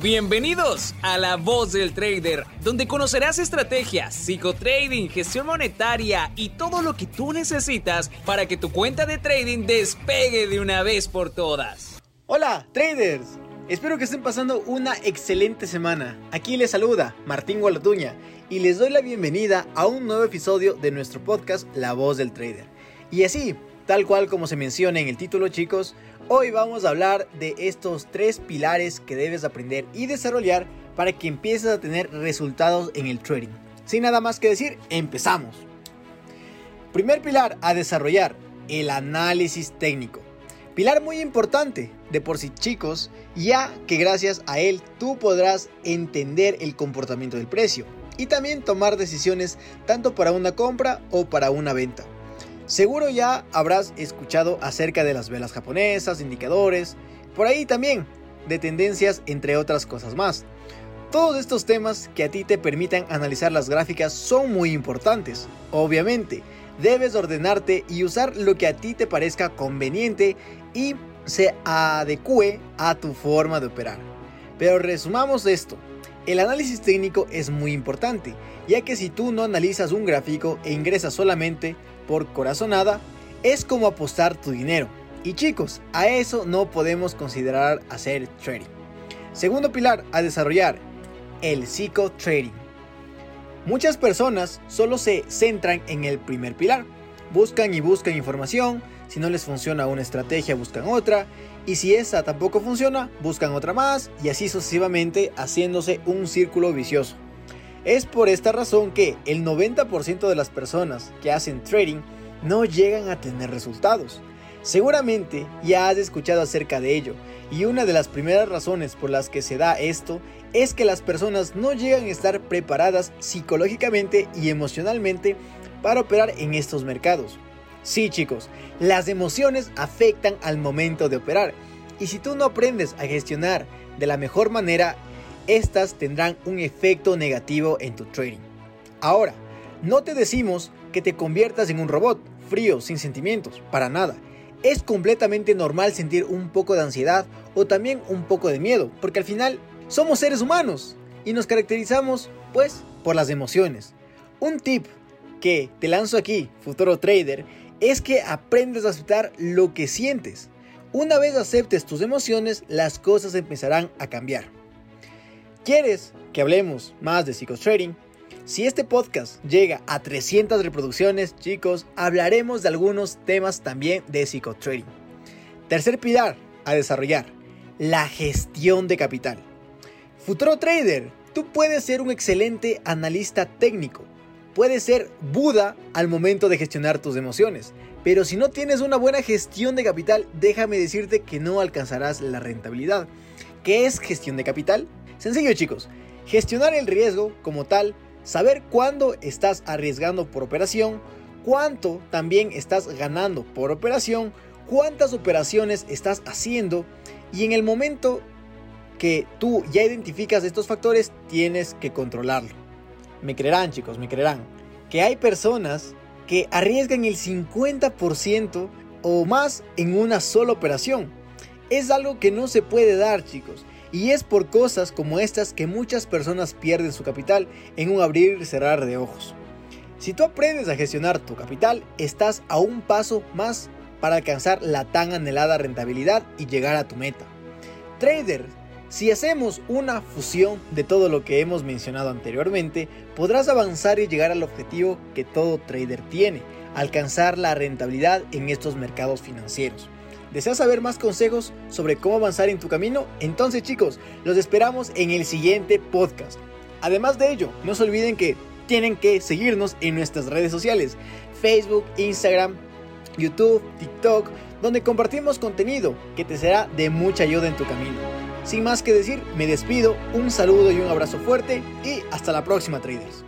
Bienvenidos a La Voz del Trader, donde conocerás estrategias, psicotrading, gestión monetaria y todo lo que tú necesitas para que tu cuenta de trading despegue de una vez por todas. Hola, traders. Espero que estén pasando una excelente semana. Aquí les saluda Martín Gualatuña y les doy la bienvenida a un nuevo episodio de nuestro podcast La Voz del Trader. Y así, tal cual como se menciona en el título chicos, Hoy vamos a hablar de estos tres pilares que debes aprender y desarrollar para que empieces a tener resultados en el trading. Sin nada más que decir, empezamos. Primer pilar a desarrollar, el análisis técnico. Pilar muy importante de por sí chicos, ya que gracias a él tú podrás entender el comportamiento del precio y también tomar decisiones tanto para una compra o para una venta. Seguro ya habrás escuchado acerca de las velas japonesas, indicadores, por ahí también, de tendencias entre otras cosas más. Todos estos temas que a ti te permitan analizar las gráficas son muy importantes. Obviamente, debes ordenarte y usar lo que a ti te parezca conveniente y se adecue a tu forma de operar. Pero resumamos esto. El análisis técnico es muy importante, ya que si tú no analizas un gráfico e ingresas solamente por corazonada, es como apostar tu dinero. Y chicos, a eso no podemos considerar hacer trading. Segundo pilar a desarrollar, el psico-trading. Muchas personas solo se centran en el primer pilar. Buscan y buscan información, si no les funciona una estrategia buscan otra, y si esa tampoco funciona, buscan otra más, y así sucesivamente haciéndose un círculo vicioso. Es por esta razón que el 90% de las personas que hacen trading no llegan a tener resultados. Seguramente ya has escuchado acerca de ello y una de las primeras razones por las que se da esto es que las personas no llegan a estar preparadas psicológicamente y emocionalmente para operar en estos mercados. Sí chicos, las emociones afectan al momento de operar y si tú no aprendes a gestionar de la mejor manera estas tendrán un efecto negativo en tu trading. Ahora, no te decimos que te conviertas en un robot, frío, sin sentimientos, para nada. Es completamente normal sentir un poco de ansiedad o también un poco de miedo, porque al final somos seres humanos y nos caracterizamos pues por las emociones. Un tip que te lanzo aquí, futuro trader, es que aprendes a aceptar lo que sientes. Una vez aceptes tus emociones, las cosas empezarán a cambiar. ¿Quieres que hablemos más de psicotrading? Si este podcast llega a 300 reproducciones, chicos, hablaremos de algunos temas también de psicotrading. Tercer pilar a desarrollar, la gestión de capital. Futuro trader, tú puedes ser un excelente analista técnico. Puedes ser Buda al momento de gestionar tus emociones. Pero si no tienes una buena gestión de capital, déjame decirte que no alcanzarás la rentabilidad. ¿Qué es gestión de capital? Sencillo chicos, gestionar el riesgo como tal, saber cuándo estás arriesgando por operación, cuánto también estás ganando por operación, cuántas operaciones estás haciendo y en el momento que tú ya identificas estos factores tienes que controlarlo. Me creerán chicos, me creerán que hay personas que arriesgan el 50% o más en una sola operación. Es algo que no se puede dar chicos. Y es por cosas como estas que muchas personas pierden su capital en un abrir y cerrar de ojos. Si tú aprendes a gestionar tu capital, estás a un paso más para alcanzar la tan anhelada rentabilidad y llegar a tu meta. Trader, si hacemos una fusión de todo lo que hemos mencionado anteriormente, podrás avanzar y llegar al objetivo que todo trader tiene, alcanzar la rentabilidad en estos mercados financieros. ¿Deseas saber más consejos sobre cómo avanzar en tu camino? Entonces chicos, los esperamos en el siguiente podcast. Además de ello, no se olviden que tienen que seguirnos en nuestras redes sociales, Facebook, Instagram, YouTube, TikTok, donde compartimos contenido que te será de mucha ayuda en tu camino. Sin más que decir, me despido, un saludo y un abrazo fuerte y hasta la próxima traders.